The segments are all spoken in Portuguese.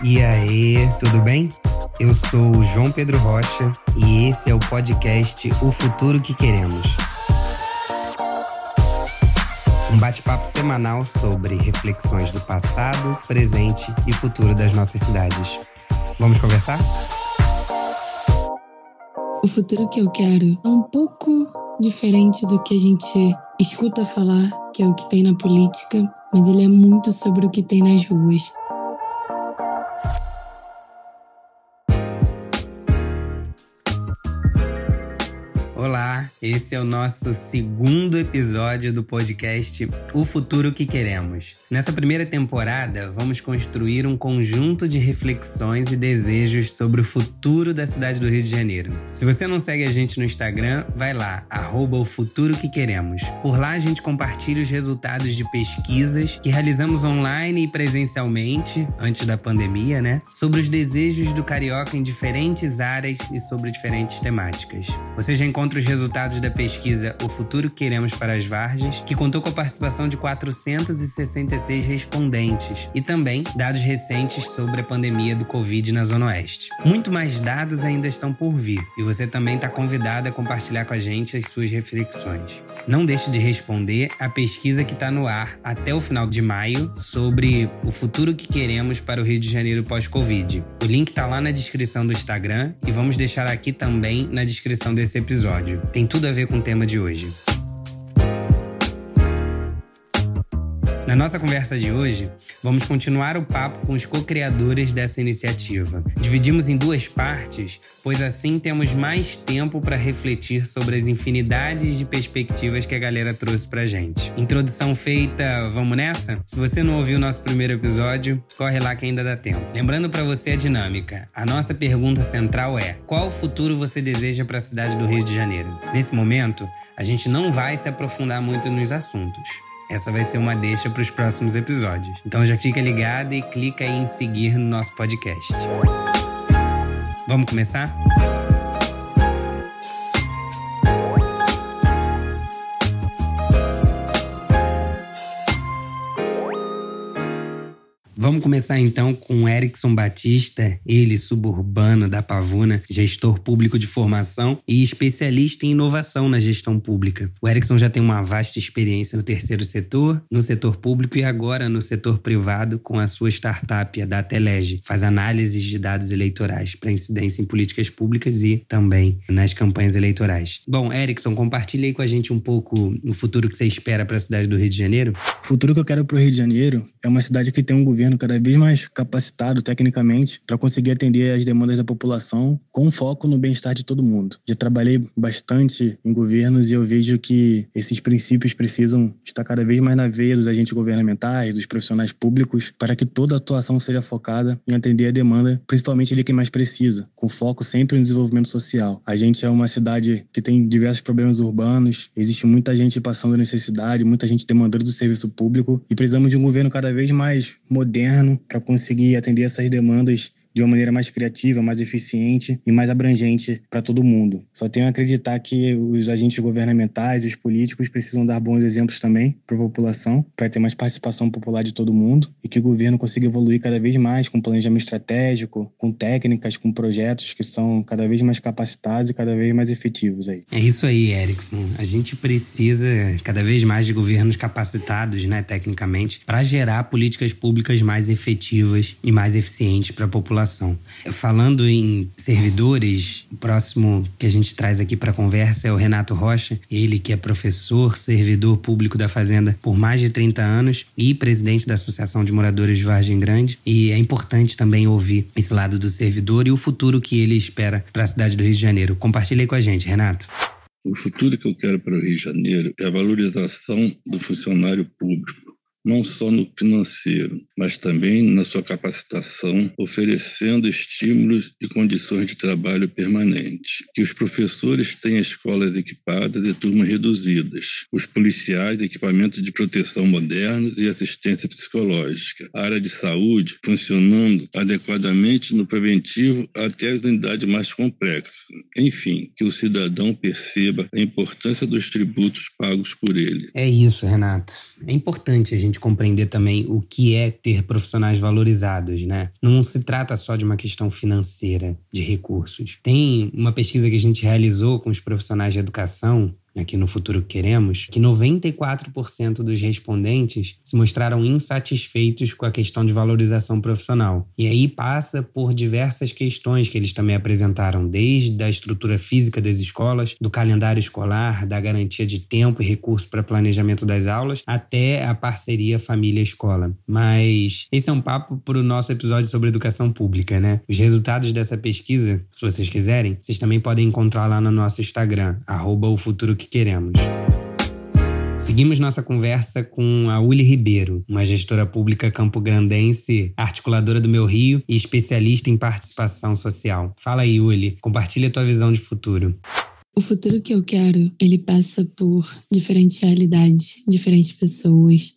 E aí, tudo bem? Eu sou o João Pedro Rocha e esse é o podcast O Futuro que Queremos. Um bate-papo semanal sobre reflexões do passado, presente e futuro das nossas cidades. Vamos conversar? O futuro que eu quero é um pouco diferente do que a gente escuta falar, que é o que tem na política, mas ele é muito sobre o que tem nas ruas. Esse é o nosso segundo episódio do podcast O Futuro que Queremos. Nessa primeira temporada, vamos construir um conjunto de reflexões e desejos sobre o futuro da cidade do Rio de Janeiro. Se você não segue a gente no Instagram, vai lá, arroba o Futuro que Queremos. Por lá a gente compartilha os resultados de pesquisas que realizamos online e presencialmente, antes da pandemia, né? Sobre os desejos do carioca em diferentes áreas e sobre diferentes temáticas. Você já encontra os resultados da pesquisa O Futuro que Queremos para as Vargens, que contou com a participação de 466 respondentes, e também dados recentes sobre a pandemia do Covid na Zona Oeste. Muito mais dados ainda estão por vir, e você também está convidado a compartilhar com a gente as suas reflexões. Não deixe de responder a pesquisa que está no ar até o final de maio sobre o futuro que queremos para o Rio de Janeiro pós-Covid. O link está lá na descrição do Instagram e vamos deixar aqui também na descrição desse episódio. Tem tudo a ver com o tema de hoje. Na nossa conversa de hoje, vamos continuar o papo com os co-criadores dessa iniciativa. Dividimos em duas partes, pois assim temos mais tempo para refletir sobre as infinidades de perspectivas que a galera trouxe pra gente. Introdução feita, vamos nessa? Se você não ouviu o nosso primeiro episódio, corre lá que ainda dá tempo. Lembrando para você a dinâmica. A nossa pergunta central é: qual futuro você deseja para a cidade do Rio de Janeiro? Nesse momento, a gente não vai se aprofundar muito nos assuntos. Essa vai ser uma deixa para os próximos episódios. Então já fica ligado e clica aí em seguir no nosso podcast. Vamos começar? Vamos começar então com Erickson Batista, ele suburbano da Pavuna, gestor público de formação e especialista em inovação na gestão pública. O Erickson já tem uma vasta experiência no terceiro setor, no setor público e agora no setor privado com a sua startup, a Datelege. Faz análises de dados eleitorais para incidência em políticas públicas e também nas campanhas eleitorais. Bom, Erickson, compartilhe aí com a gente um pouco o futuro que você espera para a cidade do Rio de Janeiro. O futuro que eu quero para o Rio de Janeiro é uma cidade que tem um governo cada vez mais capacitado tecnicamente para conseguir atender às demandas da população com foco no bem-estar de todo mundo. Já trabalhei bastante em governos e eu vejo que esses princípios precisam estar cada vez mais na veia dos agentes governamentais, dos profissionais públicos, para que toda a atuação seja focada em atender a demanda, principalmente de quem mais precisa, com foco sempre no desenvolvimento social. A gente é uma cidade que tem diversos problemas urbanos, existe muita gente passando necessidade, muita gente demandando do serviço público e precisamos de um governo cada vez mais moderno para conseguir atender essas demandas de uma maneira mais criativa, mais eficiente e mais abrangente para todo mundo. Só tenho a acreditar que os agentes governamentais e os políticos precisam dar bons exemplos também para a população, para ter mais participação popular de todo mundo e que o governo consiga evoluir cada vez mais com planejamento estratégico, com técnicas, com projetos que são cada vez mais capacitados e cada vez mais efetivos aí. É isso aí, Erickson. A gente precisa cada vez mais de governos capacitados, né, tecnicamente, para gerar políticas públicas mais efetivas e mais eficientes para a população população. Falando em servidores, o próximo que a gente traz aqui para conversa é o Renato Rocha, ele que é professor, servidor público da Fazenda por mais de 30 anos e presidente da Associação de Moradores de Vargem Grande. E é importante também ouvir esse lado do servidor e o futuro que ele espera para a cidade do Rio de Janeiro. Compartilhe com a gente, Renato. O futuro que eu quero para o Rio de Janeiro é a valorização do funcionário público não só no financeiro, mas também na sua capacitação, oferecendo estímulos e condições de trabalho permanente. Que os professores tenham escolas equipadas e turmas reduzidas, os policiais equipamentos de proteção modernos e assistência psicológica, a área de saúde funcionando adequadamente no preventivo até as unidades mais complexas. Enfim, que o cidadão perceba a importância dos tributos pagos por ele. É isso, Renato. É importante a gente gente compreender também o que é ter profissionais valorizados, né? Não se trata só de uma questão financeira, de recursos. Tem uma pesquisa que a gente realizou com os profissionais de educação aqui no Futuro Queremos, que 94% dos respondentes se mostraram insatisfeitos com a questão de valorização profissional. E aí passa por diversas questões que eles também apresentaram, desde a estrutura física das escolas, do calendário escolar, da garantia de tempo e recurso para planejamento das aulas, até a parceria família-escola. Mas esse é um papo para o nosso episódio sobre educação pública, né? Os resultados dessa pesquisa, se vocês quiserem, vocês também podem encontrar lá no nosso Instagram, arroba o futuro que queremos. Seguimos nossa conversa com a Uli Ribeiro, uma gestora pública campograndense, articuladora do Meu Rio e especialista em participação social. Fala aí, Uli, compartilha tua visão de futuro. O futuro que eu quero, ele passa por diferentes realidades, diferentes pessoas,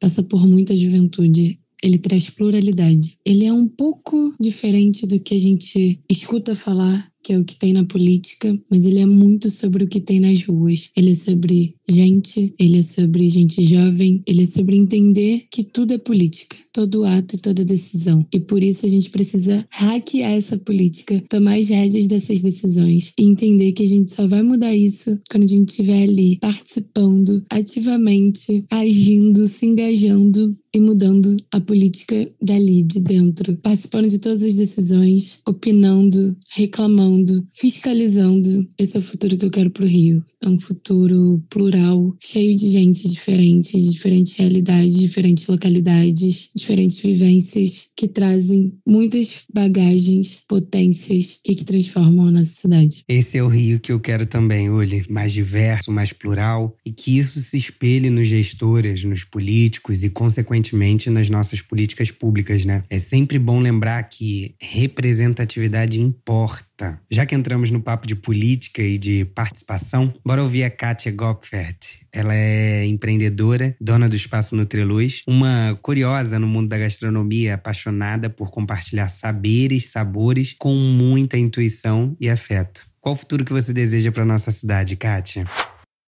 passa por muita juventude. Ele traz pluralidade. Ele é um pouco diferente do que a gente escuta falar que é o que tem na política, mas ele é muito sobre o que tem nas ruas. Ele é sobre gente, ele é sobre gente jovem, ele é sobre entender que tudo é política, todo ato e toda decisão. E por isso a gente precisa hackear essa política, tomar as rédeas dessas decisões e entender que a gente só vai mudar isso quando a gente estiver ali participando ativamente, agindo, se engajando e mudando a política dali de dentro, participando de todas as decisões, opinando, reclamando fiscalizando. Esse é o futuro que eu quero para o Rio. É um futuro plural, cheio de gente diferente, de diferentes realidades, diferentes localidades, diferentes vivências, que trazem muitas bagagens, potências e que transformam a nossa cidade. Esse é o Rio que eu quero também, Uli. Mais diverso, mais plural e que isso se espelhe nos gestores, nos políticos e, consequentemente, nas nossas políticas públicas, né? É sempre bom lembrar que representatividade importa. Já que entramos no papo de política e de participação, bora ouvir a Kátia Gopfert. Ela é empreendedora, dona do Espaço Nutriluz, uma curiosa no mundo da gastronomia, apaixonada por compartilhar saberes, sabores com muita intuição e afeto. Qual o futuro que você deseja para nossa cidade, Kátia?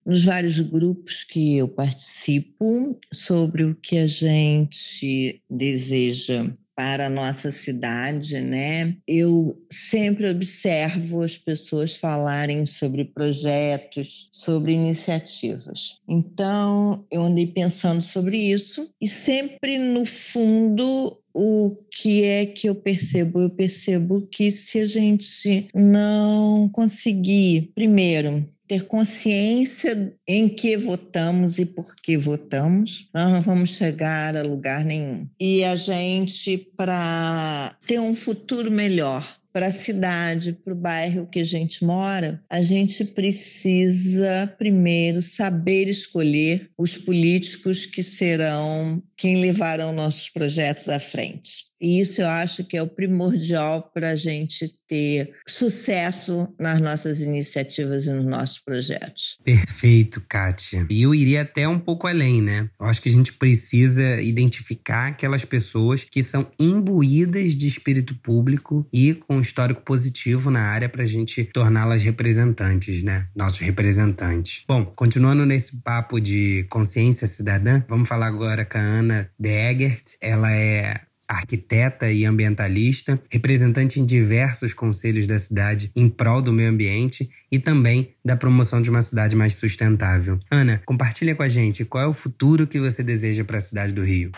nos vários grupos que eu participo sobre o que a gente deseja para a nossa cidade, né? Eu sempre observo as pessoas falarem sobre projetos, sobre iniciativas. Então, eu andei pensando sobre isso e sempre no fundo o que é que eu percebo? Eu percebo que se a gente não conseguir, primeiro, ter consciência em que votamos e por que votamos, nós não vamos chegar a lugar nenhum. E a gente, para ter um futuro melhor, para a cidade, para o bairro que a gente mora, a gente precisa primeiro saber escolher os políticos que serão quem levarão nossos projetos à frente. E isso eu acho que é o primordial para a gente ter sucesso nas nossas iniciativas e nos nossos projetos. Perfeito, Kátia. E eu iria até um pouco além, né? Eu acho que a gente precisa identificar aquelas pessoas que são imbuídas de espírito público e com histórico positivo na área para a gente torná-las representantes, né? Nossos representantes. Bom, continuando nesse papo de consciência cidadã, vamos falar agora com a Ana Degert. Ela é arquiteta e ambientalista, representante em diversos conselhos da cidade em prol do meio ambiente e também da promoção de uma cidade mais sustentável. Ana, compartilha com a gente qual é o futuro que você deseja para a cidade do Rio.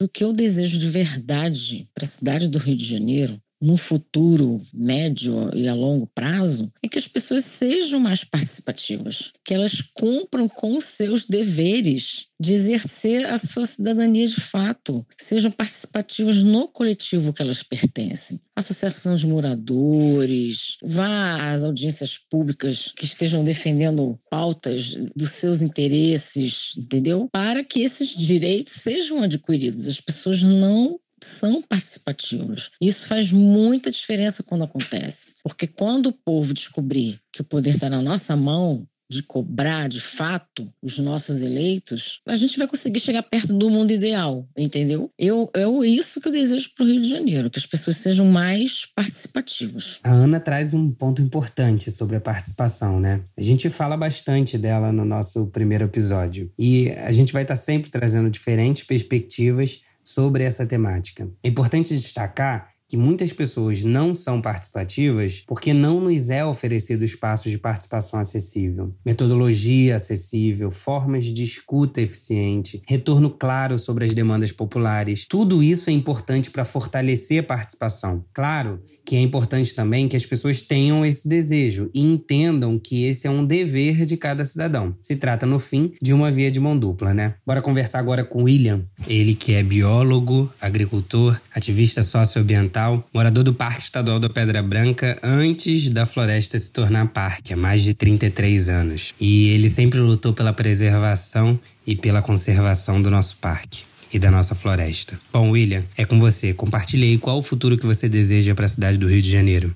O que eu desejo de verdade para a cidade do Rio de Janeiro no futuro médio e a longo prazo é que as pessoas sejam mais participativas, que elas cumpram com os seus deveres de exercer a sua cidadania de fato, sejam participativas no coletivo que elas pertencem. Associações de moradores, vá às audiências públicas que estejam defendendo pautas dos seus interesses, entendeu? Para que esses direitos sejam adquiridos. As pessoas não são participativos. Isso faz muita diferença quando acontece, porque quando o povo descobrir que o poder está na nossa mão, de cobrar de fato os nossos eleitos, a gente vai conseguir chegar perto do mundo ideal, entendeu? Eu, é isso que eu desejo para o Rio de Janeiro, que as pessoas sejam mais participativas. A Ana traz um ponto importante sobre a participação, né? A gente fala bastante dela no nosso primeiro episódio e a gente vai estar sempre trazendo diferentes perspectivas sobre essa temática. É importante destacar que muitas pessoas não são participativas porque não nos é oferecido espaços de participação acessível, metodologia acessível, formas de escuta eficiente, retorno claro sobre as demandas populares. Tudo isso é importante para fortalecer a participação. Claro que é importante também que as pessoas tenham esse desejo e entendam que esse é um dever de cada cidadão. Se trata, no fim, de uma via de mão dupla, né? Bora conversar agora com William, ele que é biólogo, agricultor, ativista socioambiental morador do Parque Estadual da Pedra Branca antes da floresta se tornar parque, há mais de 33 anos. E ele sempre lutou pela preservação e pela conservação do nosso parque e da nossa floresta. Bom, William, é com você. Compartilhe aí qual o futuro que você deseja para a cidade do Rio de Janeiro.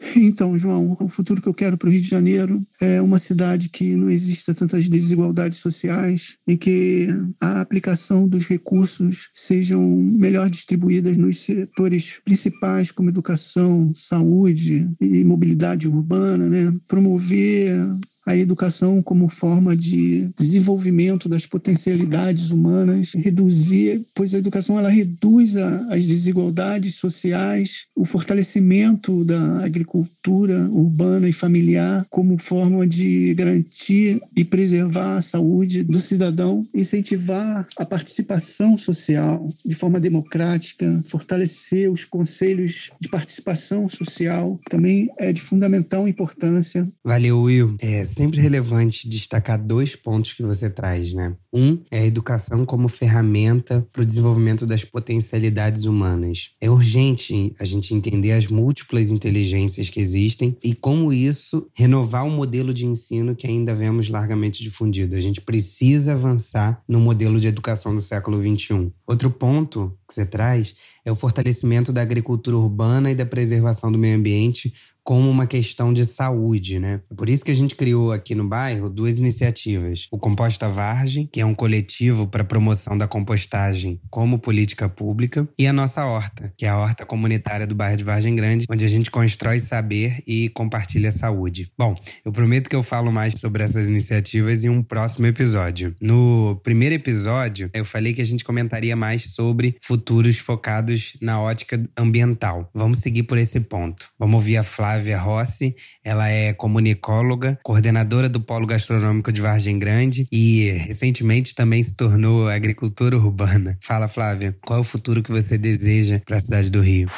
Então, João, o futuro que eu quero para o Rio de Janeiro é uma cidade que não exista tantas desigualdades sociais e que a aplicação dos recursos sejam melhor distribuídas nos setores principais, como educação, saúde e mobilidade urbana, né? promover a educação como forma de desenvolvimento das potencialidades humanas, reduzir, pois a educação ela reduz a, as desigualdades sociais, o fortalecimento da agricultura urbana e familiar como forma de garantir e preservar a saúde do cidadão, incentivar a participação social de forma democrática, fortalecer os conselhos de participação social, também é de fundamental importância. Valeu, Will. É, sempre relevante destacar dois pontos que você traz, né? Um é a educação como ferramenta para o desenvolvimento das potencialidades humanas. É urgente a gente entender as múltiplas inteligências que existem e como isso renovar um modelo de ensino que ainda vemos largamente difundido. A gente precisa avançar no modelo de educação do século XXI. Outro ponto que você traz é o fortalecimento da agricultura urbana e da preservação do meio ambiente como uma questão de saúde, né? É por isso que a gente criou aqui no bairro duas iniciativas: o Composta Vargem, que é um coletivo para promoção da compostagem como política pública, e a nossa horta, que é a horta comunitária do bairro de Vargem Grande, onde a gente constrói saber e compartilha saúde. Bom, eu prometo que eu falo mais sobre essas iniciativas em um próximo episódio. No primeiro episódio, eu falei que a gente comentaria mais sobre futuros focados na ótica ambiental. Vamos seguir por esse ponto. Vamos ouvir a Flávia Flávia Rossi. Ela é comunicóloga, coordenadora do Polo Gastronômico de Vargem Grande e recentemente também se tornou agricultora urbana. Fala, Flávia, qual é o futuro que você deseja para a cidade do Rio?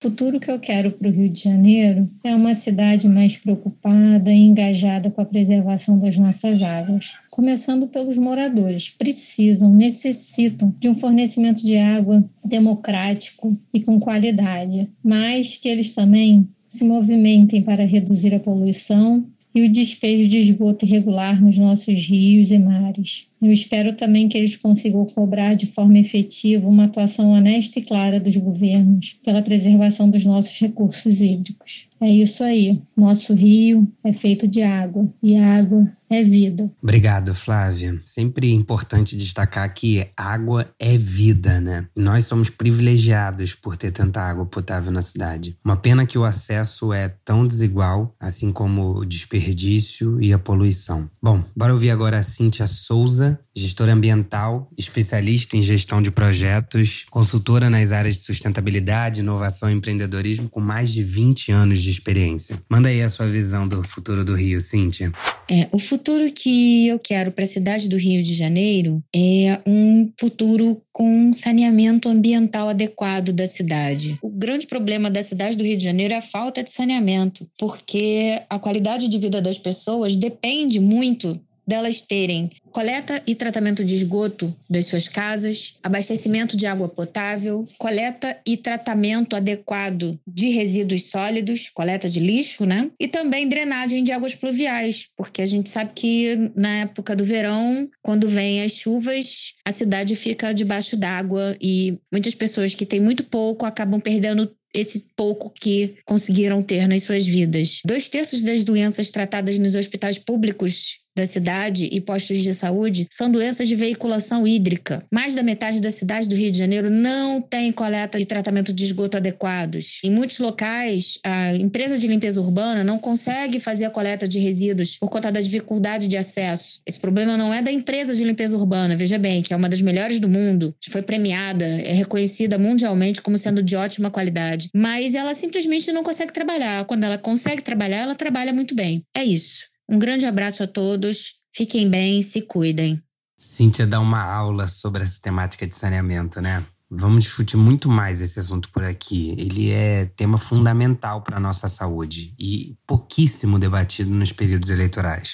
O futuro que eu quero para o Rio de Janeiro é uma cidade mais preocupada e engajada com a preservação das nossas águas. Começando pelos moradores, precisam, necessitam de um fornecimento de água democrático e com qualidade, mas que eles também se movimentem para reduzir a poluição e o despejo de esgoto irregular nos nossos rios e mares. Eu espero também que eles consigam cobrar de forma efetiva uma atuação honesta e clara dos governos pela preservação dos nossos recursos hídricos. É isso aí. Nosso rio é feito de água e água é vida. Obrigado, Flávia. Sempre importante destacar que água é vida, né? E nós somos privilegiados por ter tanta água potável na cidade. Uma pena que o acesso é tão desigual, assim como o desperdício e a poluição. Bom, bora ouvir agora a Cíntia Souza, gestora ambiental, especialista em gestão de projetos, consultora nas áreas de sustentabilidade, inovação e empreendedorismo com mais de 20 anos de de experiência. Manda aí a sua visão do futuro do Rio, Cíntia. É, o futuro que eu quero para a cidade do Rio de Janeiro é um futuro com saneamento ambiental adequado da cidade. O grande problema da cidade do Rio de Janeiro é a falta de saneamento, porque a qualidade de vida das pessoas depende muito delas terem coleta e tratamento de esgoto das suas casas, abastecimento de água potável, coleta e tratamento adequado de resíduos sólidos, coleta de lixo, né? E também drenagem de águas pluviais, porque a gente sabe que na época do verão, quando vem as chuvas, a cidade fica debaixo d'água e muitas pessoas que têm muito pouco acabam perdendo esse pouco que conseguiram ter nas suas vidas. Dois terços das doenças tratadas nos hospitais públicos da cidade e postos de saúde são doenças de veiculação hídrica. Mais da metade da cidade do Rio de Janeiro não tem coleta e tratamento de esgoto adequados. Em muitos locais, a empresa de limpeza urbana não consegue fazer a coleta de resíduos por conta da dificuldade de acesso. Esse problema não é da empresa de limpeza urbana, veja bem, que é uma das melhores do mundo, foi premiada, é reconhecida mundialmente como sendo de ótima qualidade, mas ela simplesmente não consegue trabalhar. Quando ela consegue trabalhar, ela trabalha muito bem. É isso. Um grande abraço a todos. Fiquem bem, se cuidem. Cíntia dá uma aula sobre essa temática de saneamento, né? Vamos discutir muito mais esse assunto por aqui. Ele é tema fundamental para a nossa saúde e pouquíssimo debatido nos períodos eleitorais.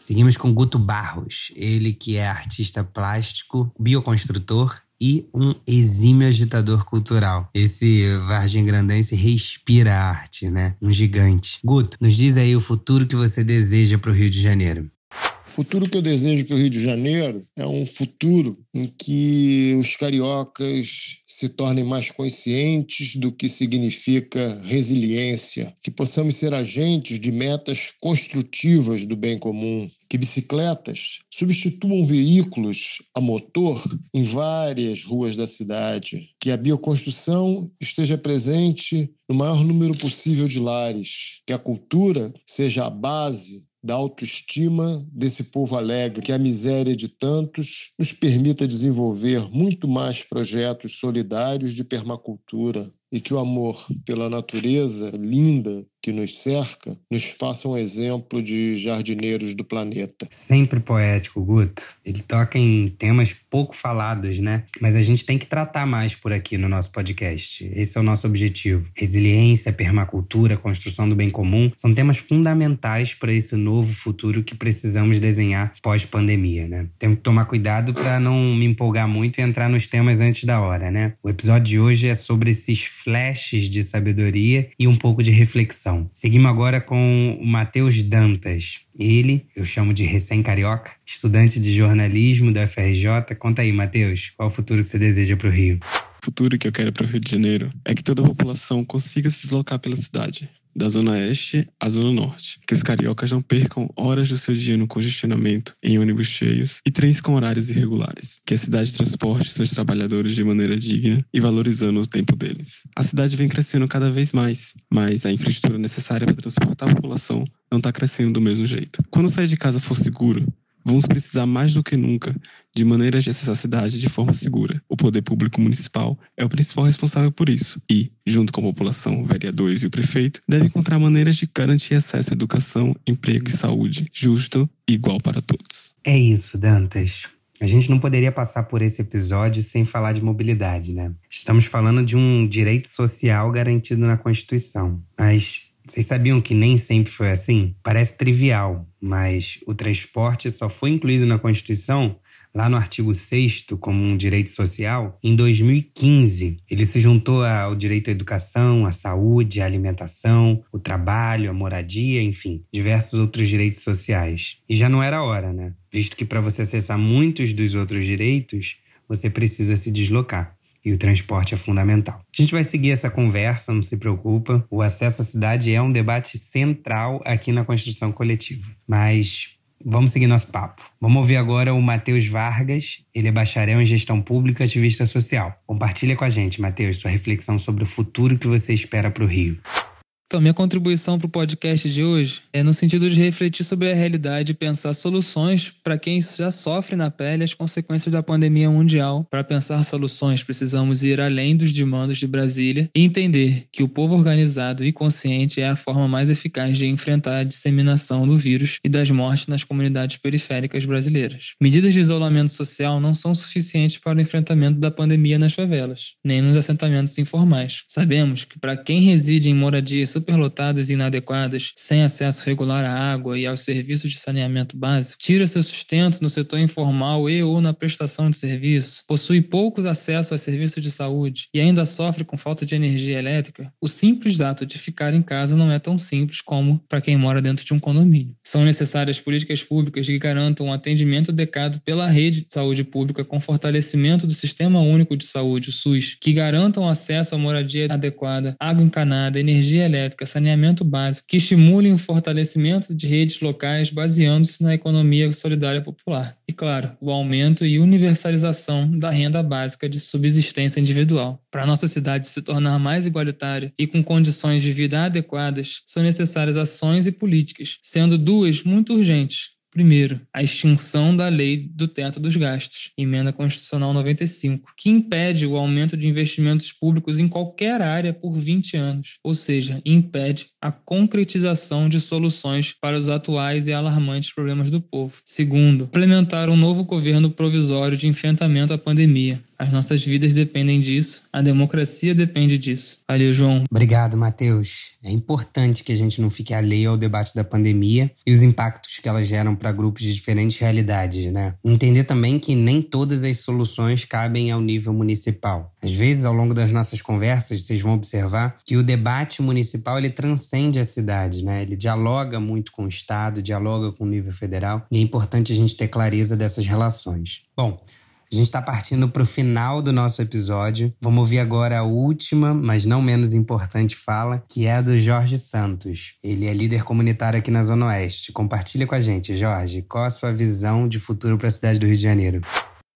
Seguimos com Guto Barros, ele que é artista plástico, bioconstrutor e um exímio agitador cultural. Esse Vargem Grandense respira arte, né? Um gigante. Guto, nos diz aí o futuro que você deseja para o Rio de Janeiro. O futuro que eu desejo para o Rio de Janeiro é um futuro em que os cariocas se tornem mais conscientes do que significa resiliência, que possamos ser agentes de metas construtivas do bem comum, que bicicletas substituam veículos a motor em várias ruas da cidade, que a bioconstrução esteja presente no maior número possível de lares, que a cultura seja a base da autoestima desse povo alegre, que a miséria de tantos nos permita desenvolver muito mais projetos solidários de permacultura e que o amor pela natureza linda que nos cerca nos faça um exemplo de jardineiros do planeta. Sempre poético, Guto. Ele toca em temas pouco falados, né? Mas a gente tem que tratar mais por aqui no nosso podcast. Esse é o nosso objetivo. Resiliência, permacultura, construção do bem comum são temas fundamentais para esse novo futuro que precisamos desenhar pós-pandemia, né? Tenho que tomar cuidado para não me empolgar muito e entrar nos temas antes da hora, né? O episódio de hoje é sobre esses flashes de sabedoria e um pouco de reflexão. Seguimos agora com o Matheus Dantas. Ele, eu chamo de recém-carioca, estudante de jornalismo da FRJ. Conta aí, Matheus, qual o futuro que você deseja para o Rio? O futuro que eu quero para o Rio de Janeiro é que toda a população consiga se deslocar pela cidade, da Zona Oeste à Zona Norte. Que os cariocas não percam horas do seu dia no congestionamento, em ônibus cheios e trens com horários irregulares. Que a cidade transporte seus trabalhadores de maneira digna e valorizando o tempo deles. A cidade vem crescendo cada vez mais, mas a infraestrutura necessária para transportar a população não está crescendo do mesmo jeito. Quando sair de casa for seguro, Vamos precisar mais do que nunca de maneiras de acessar a cidade de forma segura. O poder público municipal é o principal responsável por isso e, junto com a população, vereadores e o prefeito, deve encontrar maneiras de garantir acesso à educação, emprego e saúde justo e igual para todos. É isso, Dantas. A gente não poderia passar por esse episódio sem falar de mobilidade, né? Estamos falando de um direito social garantido na Constituição, mas vocês sabiam que nem sempre foi assim? Parece trivial, mas o transporte só foi incluído na Constituição lá no artigo 6 como um direito social em 2015. Ele se juntou ao direito à educação, à saúde, à alimentação, o trabalho, a moradia, enfim, diversos outros direitos sociais. E já não era hora, né? Visto que para você acessar muitos dos outros direitos, você precisa se deslocar e o transporte é fundamental. A gente vai seguir essa conversa, não se preocupa. O acesso à cidade é um debate central aqui na construção coletiva. Mas vamos seguir nosso papo. Vamos ouvir agora o Matheus Vargas. Ele é bacharel em gestão pública e ativista social. Compartilha com a gente, Matheus, sua reflexão sobre o futuro que você espera para o Rio. Então, minha contribuição para o podcast de hoje é no sentido de refletir sobre a realidade e pensar soluções para quem já sofre na pele as consequências da pandemia mundial. Para pensar soluções, precisamos ir além dos demandos de Brasília e entender que o povo organizado e consciente é a forma mais eficaz de enfrentar a disseminação do vírus e das mortes nas comunidades periféricas brasileiras. Medidas de isolamento social não são suficientes para o enfrentamento da pandemia nas favelas, nem nos assentamentos informais. Sabemos que para quem reside em moradias superlotadas e inadequadas, sem acesso regular à água e aos serviços de saneamento básico, tira seu sustento no setor informal e ou na prestação de serviço, possui poucos acessos a serviços de saúde e ainda sofre com falta de energia elétrica, o simples ato de ficar em casa não é tão simples como para quem mora dentro de um condomínio. São necessárias políticas públicas que garantam um atendimento adequado pela rede de saúde pública com fortalecimento do Sistema Único de Saúde, o SUS, que garantam acesso à moradia adequada, água encanada, energia elétrica, elétrica, saneamento básico, que estimulem o fortalecimento de redes locais baseando-se na economia solidária popular. E, claro, o aumento e universalização da renda básica de subsistência individual. Para nossa cidade se tornar mais igualitária e com condições de vida adequadas, são necessárias ações e políticas, sendo duas muito urgentes Primeiro, a extinção da lei do teto dos gastos, emenda constitucional 95, que impede o aumento de investimentos públicos em qualquer área por 20 anos, ou seja, impede a concretização de soluções para os atuais e alarmantes problemas do povo. Segundo, implementar um novo governo provisório de enfrentamento à pandemia, as nossas vidas dependem disso, a democracia depende disso. Valeu, João. Obrigado, Matheus. É importante que a gente não fique alheio ao debate da pandemia e os impactos que ela geram para grupos de diferentes realidades, né? Entender também que nem todas as soluções cabem ao nível municipal. Às vezes, ao longo das nossas conversas, vocês vão observar que o debate municipal ele transcende a cidade, né? Ele dialoga muito com o Estado, dialoga com o nível federal e é importante a gente ter clareza dessas relações. Bom, a gente está partindo para o final do nosso episódio. Vamos ouvir agora a última, mas não menos importante fala, que é a do Jorge Santos. Ele é líder comunitário aqui na Zona Oeste. Compartilha com a gente, Jorge, qual a sua visão de futuro para a cidade do Rio de Janeiro?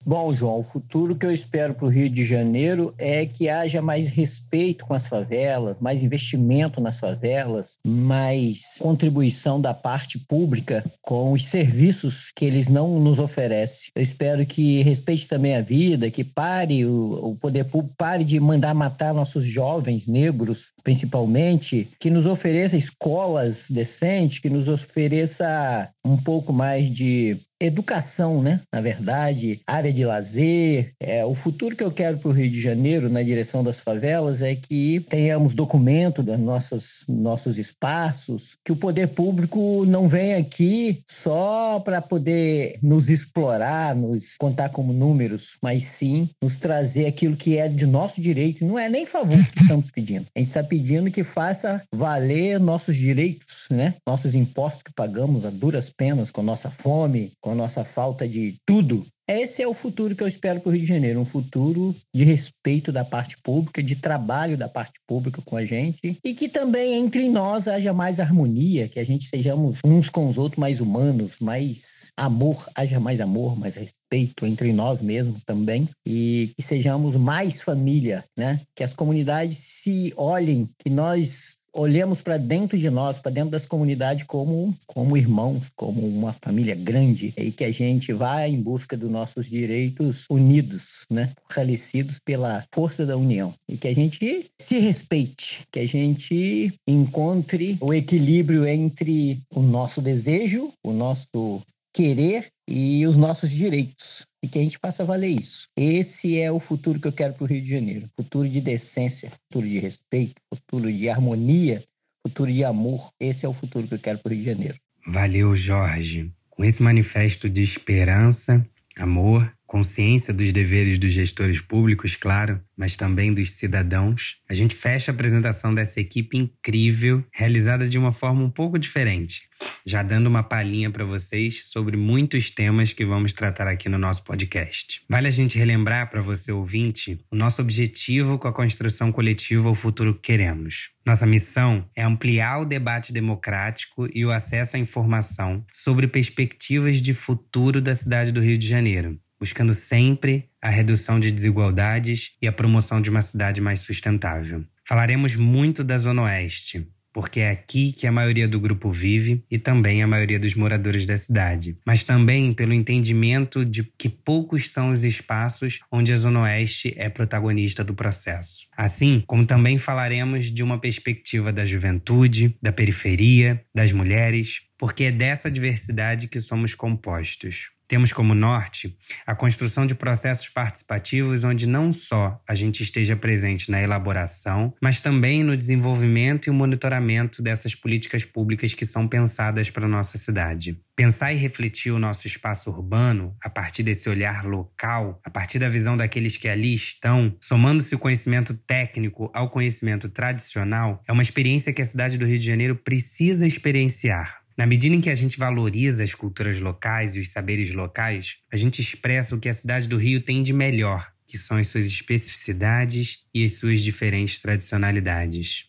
Bom, João, o futuro que eu espero para o Rio de Janeiro é que haja mais respeito com as favelas, mais investimento nas favelas, mais contribuição da parte pública com os serviços que eles não nos oferecem. Eu espero que respeite também a vida, que pare o, o poder público, pare de mandar matar nossos jovens negros, principalmente, que nos ofereça escolas decentes, que nos ofereça um pouco mais de educação, né? Na verdade, área de lazer. É, o futuro que eu quero para o Rio de Janeiro, na direção das favelas, é que tenhamos documento dos nossos, nossos espaços, que o poder público não venha aqui só para poder nos explorar, nos contar como números, mas sim nos trazer aquilo que é de nosso direito. Não é nem favor que estamos pedindo. A gente está pedindo que faça valer nossos direitos, né? Nossos impostos que pagamos a duras penas com nossa fome, com a nossa falta de tudo. Esse é o futuro que eu espero para o Rio de Janeiro, um futuro de respeito da parte pública, de trabalho da parte pública com a gente e que também entre nós haja mais harmonia, que a gente sejamos uns com os outros mais humanos, mais amor, haja mais amor, mais respeito entre nós mesmos também e que sejamos mais família, né? Que as comunidades se olhem, que nós olhemos para dentro de nós, para dentro das comunidades como, como irmãos, como uma família grande e que a gente vá em busca dos nossos direitos unidos, né? fortalecidos pela força da união e que a gente se respeite, que a gente encontre o equilíbrio entre o nosso desejo, o nosso querer e os nossos direitos e que a gente faça valer isso. Esse é o futuro que eu quero para o Rio de Janeiro. Futuro de decência, futuro de respeito, futuro de harmonia, futuro de amor. Esse é o futuro que eu quero para o Rio de Janeiro. Valeu, Jorge. Com esse manifesto de esperança, amor, consciência dos deveres dos gestores públicos, claro, mas também dos cidadãos, a gente fecha a apresentação dessa equipe incrível, realizada de uma forma um pouco diferente, já dando uma palhinha para vocês sobre muitos temas que vamos tratar aqui no nosso podcast. Vale a gente relembrar para você ouvinte o nosso objetivo com a construção coletiva O Futuro que Queremos. Nossa missão é ampliar o debate democrático e o acesso à informação sobre perspectivas de futuro da cidade do Rio de Janeiro buscando sempre a redução de desigualdades e a promoção de uma cidade mais sustentável. Falaremos muito da Zona Oeste, porque é aqui que a maioria do grupo vive e também a maioria dos moradores da cidade, mas também pelo entendimento de que poucos são os espaços onde a Zona Oeste é protagonista do processo. Assim como também falaremos de uma perspectiva da juventude, da periferia, das mulheres, porque é dessa diversidade que somos compostos. Temos como norte a construção de processos participativos onde não só a gente esteja presente na elaboração, mas também no desenvolvimento e o monitoramento dessas políticas públicas que são pensadas para a nossa cidade. Pensar e refletir o nosso espaço urbano a partir desse olhar local, a partir da visão daqueles que ali estão, somando-se o conhecimento técnico ao conhecimento tradicional, é uma experiência que a cidade do Rio de Janeiro precisa experienciar. Na medida em que a gente valoriza as culturas locais e os saberes locais, a gente expressa o que a cidade do Rio tem de melhor, que são as suas especificidades e as suas diferentes tradicionalidades.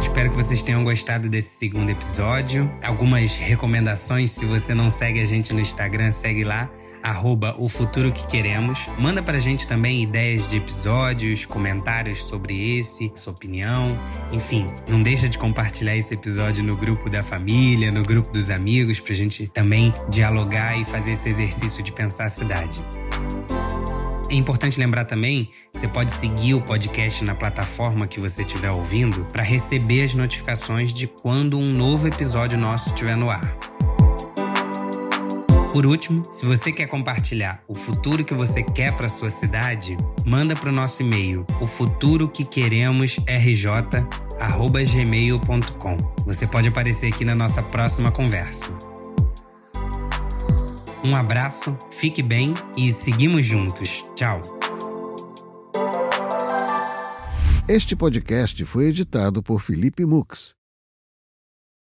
Espero que vocês tenham gostado desse segundo episódio. Algumas recomendações, se você não segue a gente no Instagram, segue lá arroba o futuro que queremos. Manda pra gente também ideias de episódios, comentários sobre esse, sua opinião. Enfim, não deixa de compartilhar esse episódio no grupo da família, no grupo dos amigos, pra gente também dialogar e fazer esse exercício de pensar a cidade. É importante lembrar também que você pode seguir o podcast na plataforma que você estiver ouvindo para receber as notificações de quando um novo episódio nosso estiver no ar. Por último, se você quer compartilhar o futuro que você quer para sua cidade, manda para o nosso e-mail, o futuro que queremos rj@gmail.com. Você pode aparecer aqui na nossa próxima conversa. Um abraço, fique bem e seguimos juntos. Tchau. Este podcast foi editado por Felipe Mux